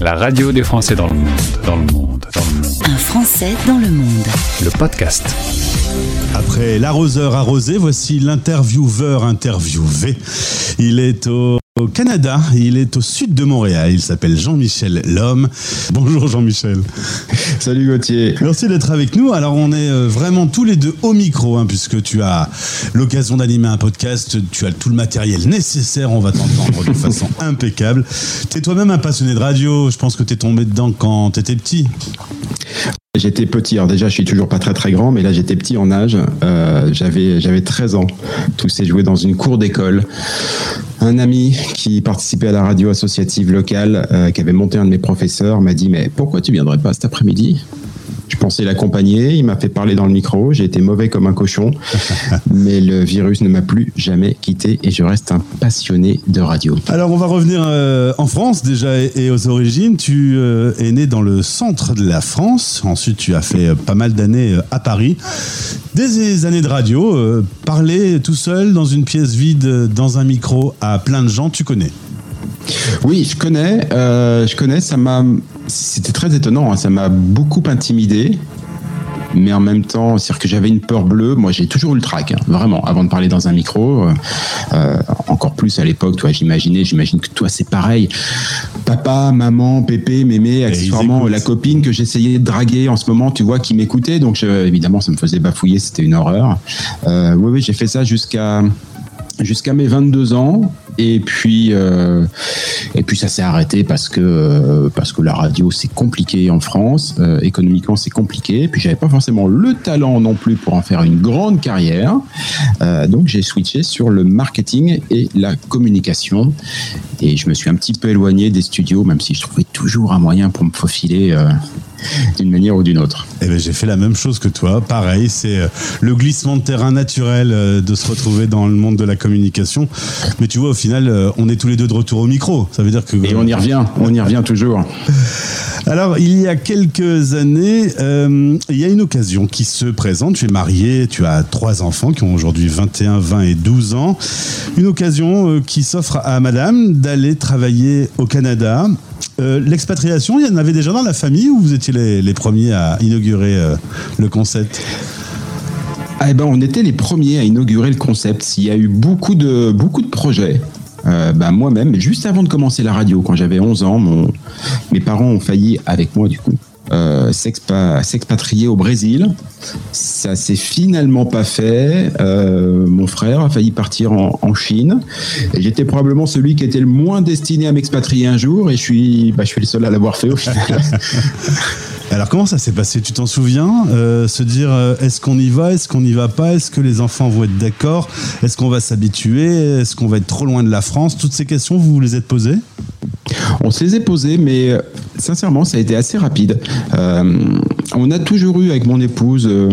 La radio des Français dans le monde, dans le monde, dans le monde. Un Français dans le monde. Le podcast. Après l'arroseur arrosé, voici l'intervieweur interviewé. Il est au au Canada, il est au sud de Montréal, il s'appelle Jean-Michel Lhomme. Bonjour Jean-Michel. Salut Gauthier. Merci d'être avec nous. Alors on est euh, vraiment tous les deux au micro, hein, puisque tu as l'occasion d'animer un podcast, tu as tout le matériel nécessaire, on va t'entendre de façon impeccable. Tu es toi-même un passionné de radio, je pense que tu es tombé dedans quand tu étais petit. J'étais petit, alors déjà je suis toujours pas très très grand, mais là j'étais petit en âge, euh, j'avais j'avais 13 ans. Tout s'est joué dans une cour d'école. Un ami qui participait à la radio associative locale, euh, qui avait monté un de mes professeurs, m'a dit mais pourquoi tu viendrais pas cet après-midi? Je pensais l'accompagner, il m'a fait parler dans le micro, j'ai été mauvais comme un cochon, mais le virus ne m'a plus jamais quitté et je reste un passionné de radio. Alors on va revenir euh, en France déjà et, aux origines. Tu euh, es né dans le centre de la France, ensuite tu as fait euh, pas mal d'années à Paris. Des années de radio, parler tout seul dans une pièce vide, dans un micro à plein de gens, tu connais? Oui, je connais. je connais. Ça m'a c'était très étonnant, hein. ça m'a beaucoup intimidé. Mais en même temps, c'est-à-dire que j'avais une peur bleue. Moi, j'ai toujours eu le trac, hein, vraiment, avant de parler dans un micro. Euh, euh, encore plus à l'époque, toi, j'imaginais, j'imagine que toi, c'est pareil. Papa, maman, pépé, mémé, accessoirement, la copine que j'essayais de draguer en ce moment, tu vois, qui m'écoutait. Donc, évidemment, ça me faisait bafouiller, c'était une horreur. Euh, oui, oui, j'ai fait ça jusqu'à jusqu'à mes 22 ans et puis euh, et puis ça s'est arrêté parce que euh, parce que la radio c'est compliqué en France. Euh, économiquement c'est compliqué. Puis j'avais pas forcément le talent non plus pour en faire une grande carrière. Donc j'ai switché sur le marketing et la communication. Et je me suis un petit peu éloigné des studios même si je trouvais toujours un moyen pour me faufiler d'une manière ou d'une autre. Eh ben, j'ai fait la même chose que toi. Pareil, c'est euh, le glissement de terrain naturel euh, de se retrouver dans le monde de la communication. Mais tu vois, au final, euh, on est tous les deux de retour au micro. Ça veut dire que. Et on y revient, on y revient toujours. Alors, il y a quelques années, il y a une occasion qui se présente. Tu es marié, tu as trois enfants qui ont aujourd'hui 21, 20 et 12 ans. Une occasion qui s'offre à madame d'aller travailler au Canada euh, l'expatriation, il y en avait déjà dans la famille ou vous étiez les, premiers à inaugurer euh, le concept? Ah, eh ben, On était les premiers à inaugurer le concept. Il y a eu beaucoup de, beaucoup de projets. Euh, ben, moi-même, juste avant de commencer la radio, quand j'avais 11 ans, mes parents ont failli, avec moi du coup, euh, s'expatrier au Brésil. Ça s'est finalement pas fait. Euh, mon frère a failli partir en, Chine. J'étais probablement celui qui était le moins destiné à m'expatrier un jour. Et je suis, bah, je suis le seul à l'avoir fait au final. Alors comment ça s'est passé? Tu t'en souviens? Euh, Se dire est-ce qu'on y va? Est-ce qu'on n'y va pas? Est-ce que les enfants vont être d'accord? Est-ce qu'on va s'habituer? Est-ce qu'on va être trop loin de la France? Toutes ces questions, vous vous les êtes posées? On se les est posées, mais euh, sincèrement, ça a été assez rapide. Euh, on a toujours eu avec mon épouse euh,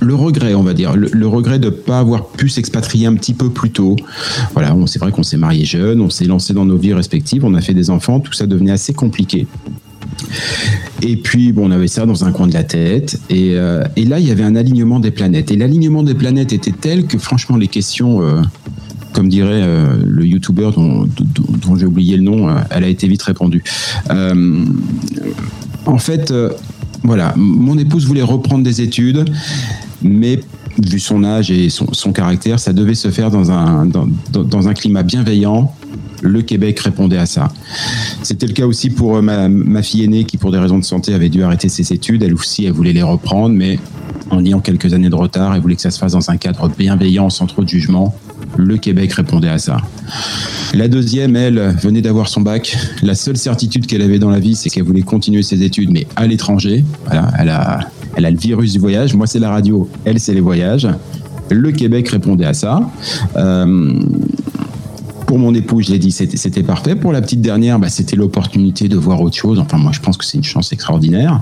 le regret, on va dire, le, regret de ne pas avoir pu s'expatrier un petit peu plus tôt. Voilà, c'est vrai qu'on s'est marié jeune, on s'est lancé dans nos vies respectives, on a fait des enfants, tout ça devenait assez compliqué. Et puis, bon, on avait ça dans un coin de la tête. Et, là, il y avait un alignement des planètes. Et l'alignement des planètes était tel que, franchement, les questions comme dirait euh, le youtubeur dont, j'ai oublié le nom, euh, elle a été vite répondue. Euh, en fait, voilà, mon épouse voulait reprendre des études, mais vu son âge et son, caractère, ça devait se faire dans un, dans, un climat bienveillant. Le Québec répondait à ça. C'était le cas aussi pour ma, ma, fille aînée qui, pour des raisons de santé, avait dû arrêter ses études. Elle aussi, elle voulait les reprendre, mais en ayant quelques années de retard, elle voulait que ça se fasse dans un cadre bienveillant, sans trop de jugement le Québec répondait à ça. La deuxième, elle, venait d'avoir son bac. La seule certitude qu'elle avait dans la vie, c'est qu'elle voulait continuer ses études, mais à l'étranger. Voilà, elle a, elle a le virus du voyage. Moi, c'est la radio. Elle, c'est les voyages. Le Québec répondait à ça. Euh, pour mon époux, je l'ai dit, c'était parfait. Pour la petite dernière, bah, c'était l'opportunité de voir autre chose. Enfin, moi, je pense que c'est une chance extraordinaire.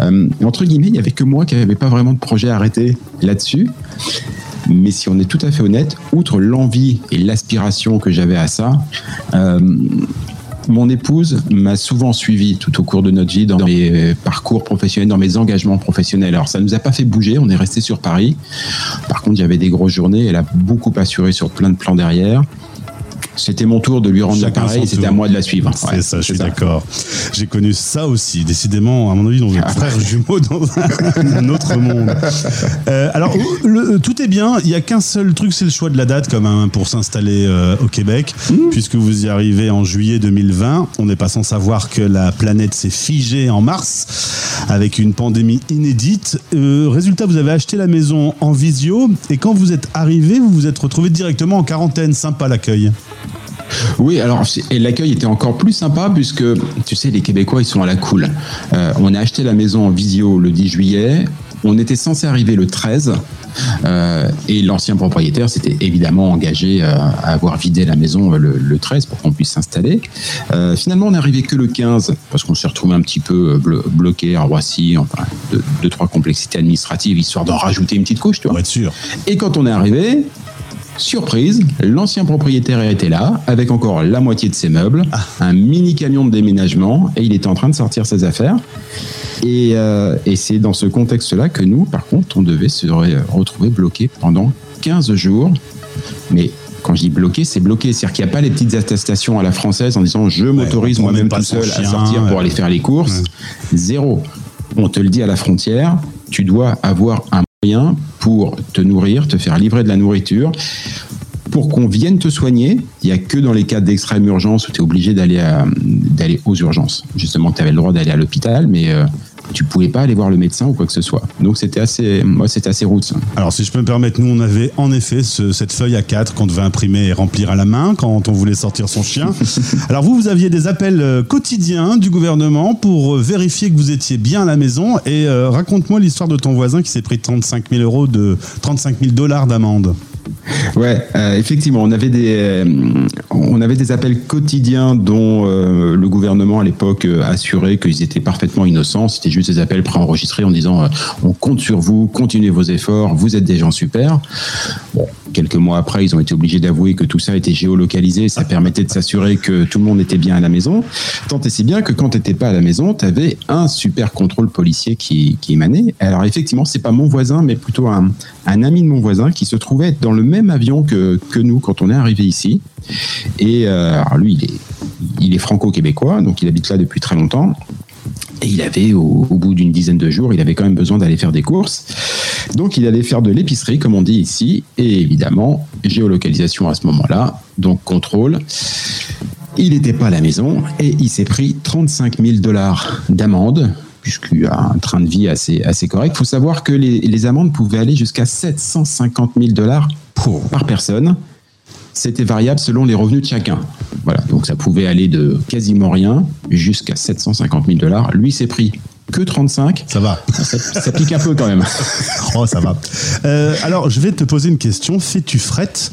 Euh, entre guillemets, il n'y avait que moi qui n'avais pas vraiment de projet arrêté là-dessus. Mais si on est tout à fait honnête, outre l'envie et l'aspiration que j'avais à ça, euh, mon épouse m'a souvent suivi tout au cours de notre vie dans mes parcours professionnels, dans mes engagements professionnels. Alors ça ne nous a pas fait bouger, on est resté sur Paris. Par contre, avait des grosses journées, elle a beaucoup assuré sur plein de plans derrière. C'était mon tour de lui rendre l'appareil et c'était à moi de la suivre. C'est Ouais, ça, je suis d'accord. J'ai connu ça aussi, décidément, à mon avis, dans un Ah. frère jumeau dans un, autre monde. Euh, alors, le- tout est bien, il n'y a qu'un seul truc, c'est le choix de la date quand même pour s'installer euh, au Québec, Mmh. puisque vous y arrivez en juillet 2020. On n'est pas sans savoir que la planète s'est figée en mars avec une pandémie inédite. Euh, résultat, vous avez acheté la maison en visio et quand vous êtes arrivé, vous vous êtes retrouvé directement en quarantaine. Sympa l'accueil. Oui, alors et l'accueil était encore plus sympa puisque tu sais les Québécois ils sont à la cool. Euh, on a acheté la maison en visio le 10 juillet. On était censé arriver le 13 euh, et l'ancien propriétaire s'était évidemment engagé euh, à avoir vidé la maison le, le 13 pour qu'on puisse s'installer. Euh, finalement, on n'est arrivé que le 15 parce qu'on s'est retrouvé un petit peu blo- bloqué à Roissy, enfin deux, deux, trois complexités administratives histoire d'en rajouter une petite couche, tu vois. Pour être sûr. Et quand on est arrivé, surprise, l'ancien propriétaire était là, avec encore la moitié de ses meubles, un mini camion de déménagement, et il était en train de sortir ses affaires. Et, euh, et c'est dans ce contexte-là que nous, par contre, on devait se re- retrouver bloqués pendant 15 jours. Mais quand je dis bloqué, c'est bloqué. C'est-à-dire qu'il n'y a pas les petites attestations à la française en disant je m'autorise moi-même tout seul à sortir pour aller faire les courses. Zéro. On te le dit à la frontière, tu dois avoir un pour te nourrir, te faire livrer de la nourriture. Pour qu'on vienne te soigner, il n'y a que dans les cas d'extrême urgence où tu es obligé d'aller aux urgences. Justement, tu avais le droit d'aller à l'hôpital, mais euh, tu pouvais pas aller voir le médecin ou quoi que ce soit. Donc c'était assez, moi c'était assez roots. Alors, si je peux me permettre, nous, on avait en effet ce- cette feuille A4 qu'on devait imprimer et remplir à la main quand on voulait sortir son chien. Alors, vous, vous aviez des appels euh, quotidiens du gouvernement pour euh, vérifier que vous étiez bien à la maison. Et euh, raconte-moi l'histoire de ton voisin qui s'est pris 35 000 euros de 35 000 dollars d'amende. Ouais, euh, effectivement, on avait des euh, on avait des appels quotidiens dont euh, le gouvernement à l'époque assurait qu'ils étaient parfaitement innocents. C'était juste des appels préenregistrés en disant on compte sur vous, continuez vos efforts, vous êtes des gens super. Quelques mois après, ils ont été obligés d'avouer que tout ça était géolocalisé, ça permettait de s'assurer que tout le monde était bien à la maison. Tant et si bien que quand tu n'étais pas à la maison, tu avais un super contrôle policier qui, émanait. Alors effectivement, c'est pas mon voisin, mais plutôt un, ami de mon voisin qui se trouvait dans le même avion que, que nous quand on est arrivé ici. Et euh, alors lui, il est, il est franco-québécois, donc il habite là depuis très longtemps. Et il avait, au, bout d'une dizaine de jours, il avait quand même besoin d'aller faire des courses. Donc il allait faire de l'épicerie, comme on dit ici, et évidemment, géolocalisation à ce moment-là, donc contrôle. Il n'était pas à la maison et il s'est pris 35 000 dollars d'amende, puisqu'il a un train de vie assez, assez correct. Il faut savoir que les, les amendes pouvaient aller jusqu'à 750 000 dollars par personne. C'était variable selon les revenus de chacun. Voilà, donc ça pouvait aller de quasiment rien jusqu'à 750 000 dollars. Lui s'est pris que 35. Ça va. Ça, ça pique un peu quand même. Oh, ça va. Euh, alors, je vais te poser une question. Fais-tu frette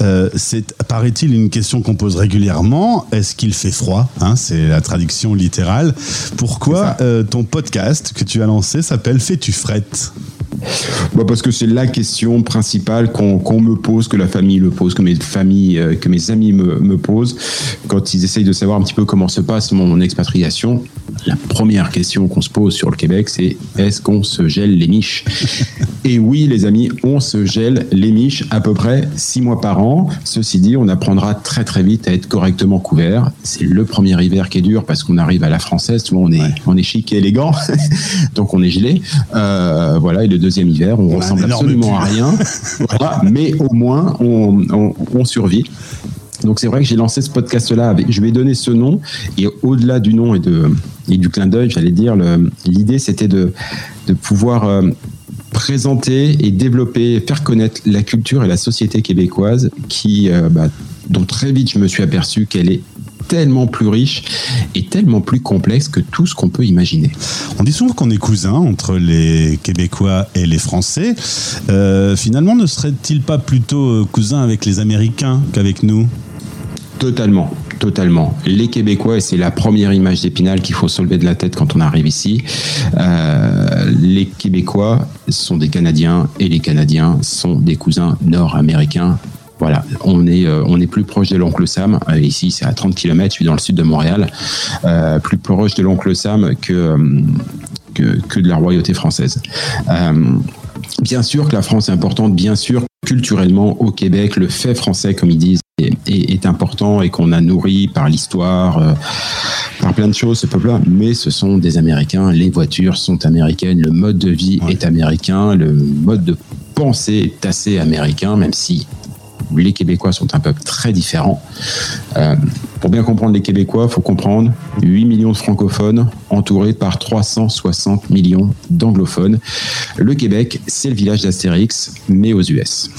Euh, C'est, paraît-il, une question qu'on pose régulièrement. Est-ce qu'il fait froid hein, C'est la traduction littérale. Pourquoi euh, ton podcast que tu as lancé s'appelle Fais-tu frette? Bah, parce que c'est la question principale qu'on me pose, que la famille le pose, que mes familles, euh, que mes amis me, me posent quand ils essayent de savoir un petit peu comment se passe mon expatriation. La première question qu'on se pose sur le Québec, c'est est-ce qu'on se gèle les miches? Et oui, les amis, on se gèle les miches à peu près six mois par an. Ceci dit, on apprendra très très vite à être correctement couvert. C'est le premier hiver qui est dur parce qu'on arrive à la française, souvent on est, on est chic et élégant, donc on est gelé. Euh, voilà, et le deuxième hiver, on, ressemble absolument à rien. Voilà, mais au moins, on, on- on survit. Donc c'est vrai que j'ai lancé ce podcast-là. Je lui ai donné ce nom et au-delà du nom et, de, et du clin d'œil, j'allais dire, l'idée c'était de, de pouvoir euh, présenter et développer, faire connaître la culture et la société québécoise qui, euh, bah, dont très vite je me suis aperçu qu'elle est tellement plus riche et tellement plus complexe que tout ce qu'on peut imaginer. On dit souvent qu'on est cousins entre les Québécois et les Français. Euh, finalement, ne serait-il pas plutôt cousin avec les Américains qu'avec nous? Totalement, totalement. Les Québécois, et c'est la première image d'Épinal qu'il faut se de la tête quand on arrive ici, euh, les Québécois sont des Canadiens et les Canadiens sont des cousins nord-américains. Voilà, on est, euh, on est plus proche de l'oncle Sam. Ici, c'est à 30 km, je suis dans le sud de Montréal. Euh, plus proche de l'oncle Sam que, euh, que, que de la royauté française. Euh, bien sûr que la France est importante, bien sûr culturellement au Québec, le fait français, comme ils disent, est, est important et qu'on a nourri par l'histoire, euh, par plein de choses, ce peuple-là. Mais ce sont des Américains, les voitures sont américaines, le mode de vie Ouais. est américain, le mode de pensée est assez américain, même si les Québécois sont un peuple très différent. Euh, pour bien comprendre les Québécois, il faut comprendre 8 millions de francophones entourés par 360 millions d'anglophones. Le Québec, c'est le village d'Astérix, mais aux US.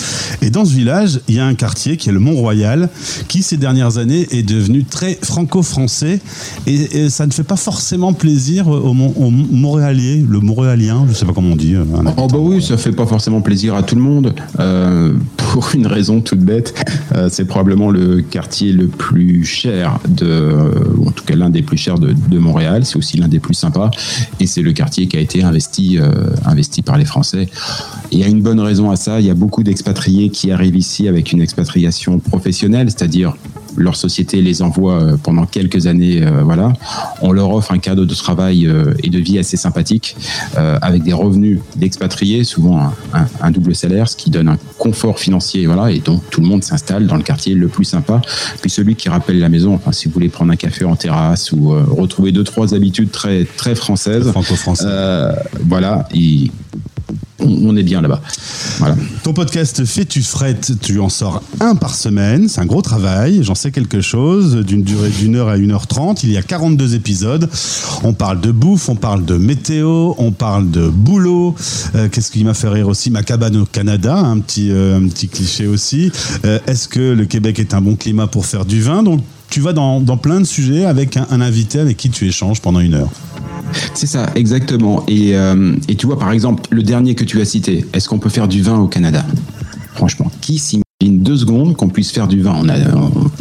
Et dans ce village, il y a un quartier qui est le Mont-Royal, qui ces dernières années est devenu très franco-français. Et, et ça ne fait pas forcément plaisir aux, Mon- aux Montréaliers, le Montréalien, je ne sais pas comment on dit. euh, Oh bah oui, ça fait pas forcément plaisir à tout le monde. Euh, pour une raison toute bête, euh, c'est probablement le quartier le plus cher de, ou en tout cas l'un des plus chers de, Montréal. C'est aussi l'un des plus sympas, et c'est le quartier qui a été investi, euh, investi par les Français. Il y a une bonne raison à ça. Il y a beaucoup d'expatriés qui arrivent ici avec une expatriation professionnelle, c'est-à-dire leur société les envoie euh, pendant quelques années, euh, voilà. On leur offre un cadre de travail euh, et de vie assez sympathique, avec des revenus d'expatriés, souvent un, un- un double salaire, ce qui donne un confort financier, voilà. Et donc tout le monde s'installe dans le quartier le plus sympa. Puis celui qui rappelle la maison, enfin si vous voulez prendre un café en terrasse ou retrouver deux trois habitudes très très françaises, franco-français. euh, voilà, il- on, est bien là-bas. Voilà. Ton podcast Fais-tu fret, tu en sors un par semaine, c'est un gros travail, j'en sais quelque chose, d'une durée d'une heure à une heure trente, il y a 42 épisodes, on parle de bouffe, on parle de météo, on parle de boulot, Euh, qu'est-ce qui m'a fait rire aussi, ma cabane au Canada, un petit, euh, un petit cliché aussi, Euh, est-ce que le Québec est un bon climat pour faire du vin, donc tu vas dans, dans plein de sujets avec un invité avec qui tu échanges pendant une heure. C'est ça, exactement. Et, euh, et tu vois, par exemple, le dernier que tu as cité, est-ce qu'on peut faire du vin au Canada? Franchement, qui s'imagine deux secondes qu'on puisse faire du vin? On a,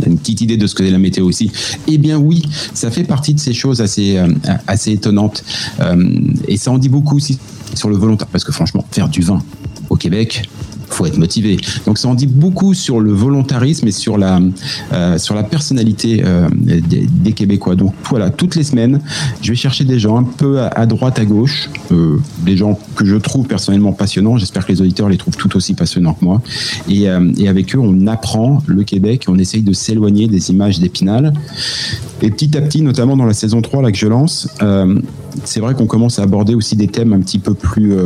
une petite idée de ce que est la météo aussi. Eh bien oui, ça fait partie de ces choses assez, euh, assez étonnantes. Euh, et ça en dit beaucoup aussi sur le volontaire. Parce que franchement, faire du vin au Québec, faut être motivé. Donc ça en dit beaucoup sur le volontarisme et sur la euh, sur la personnalité euh, des, Québécois. Donc voilà, toutes les semaines, je vais chercher des gens un peu à, droite, à gauche, euh, des gens que je trouve personnellement passionnants. J'espère que les auditeurs les trouvent tout aussi passionnants que moi. Et, et avec eux, on apprend le Québec, on essaye de s'éloigner des images d'Épinal. Et petit à petit, notamment dans la saison 3 là que je lance, c'est vrai qu'on commence à aborder aussi des thèmes un petit peu plus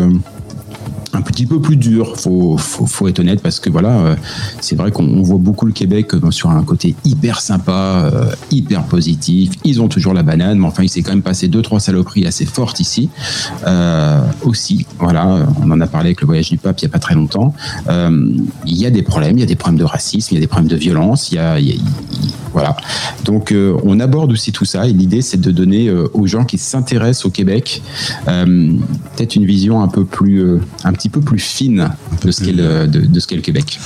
un petit peu plus dur, faut, faut, faut être honnête, parce que voilà, euh, c'est vrai qu'on on voit beaucoup le Québec euh, sur un côté hyper sympa, euh, hyper positif. Ils ont toujours la banane, mais enfin, il s'est quand même passé deux, trois saloperies assez fortes ici. Aussi, voilà, on en a parlé avec le voyage du pape il n'y a pas très longtemps. Il y a des problèmes, il y a des problèmes de racisme, il y a des problèmes de violence, il y a, il y a- il- voilà. Donc, on aborde aussi tout ça, et l'idée, c'est de donner aux gens qui s'intéressent au Québec peut-être une vision un peu plus, un petit peu plus fine peu de ce qu'est le, de, de ce qu'est le Québec.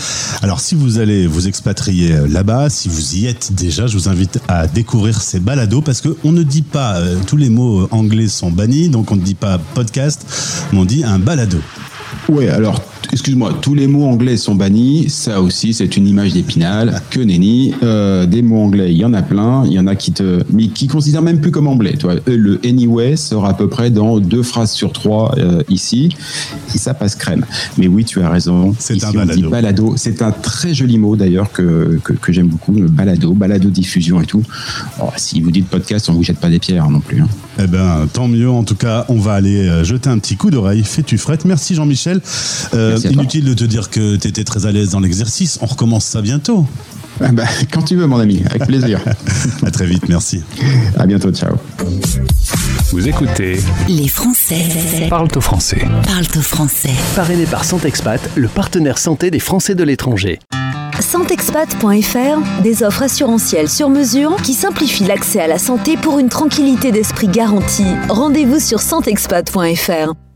Alors, si vous allez vous expatrier euh, là-bas, si vous y êtes déjà, je vous invite à découvrir ces balados parce qu'on ne dit pas, euh, tous les mots euh, anglais sont bannis, donc on ne dit pas podcast, mais on dit un balado. Oui, alors, excuse-moi, tous les mots anglais sont bannis. Ça aussi, c'est une image d'épinal. Que nenni. Euh, des mots anglais, il y en a plein. Il y en a qui te, mais qui considèrent même plus comme anglais. Toi, Euh, le anyway sera à peu près dans deux phrases sur trois euh, ici. Et ça passe crème. Mais oui, tu as raison. C'est un balado. balado. C'est un très joli mot d'ailleurs que, que, que j'aime beaucoup. Le balado, balado diffusion et tout. Oh, si vous dites podcast, on vous jette pas des pierres non plus. hein. Eh ben, tant mieux. En tout cas, on va aller jeter un petit coup d'oreille. Fais-tu frette. Merci Jean-Michel. Euh, Inutile de te dire que tu étais très à l'aise dans l'exercice. On recommence ça bientôt. Ah bah, quand tu veux, mon ami, avec plaisir. À très vite. Merci. à bientôt, ciao. Vous écoutez Les Français Parle au français. parlent au français. Parrainé par Santexpat, le partenaire santé des Français de l'étranger. Santexpat.fr, des offres assurantielles sur mesure qui simplifient l'accès à la santé pour une tranquillité d'esprit garantie. Rendez-vous sur santexpat.fr.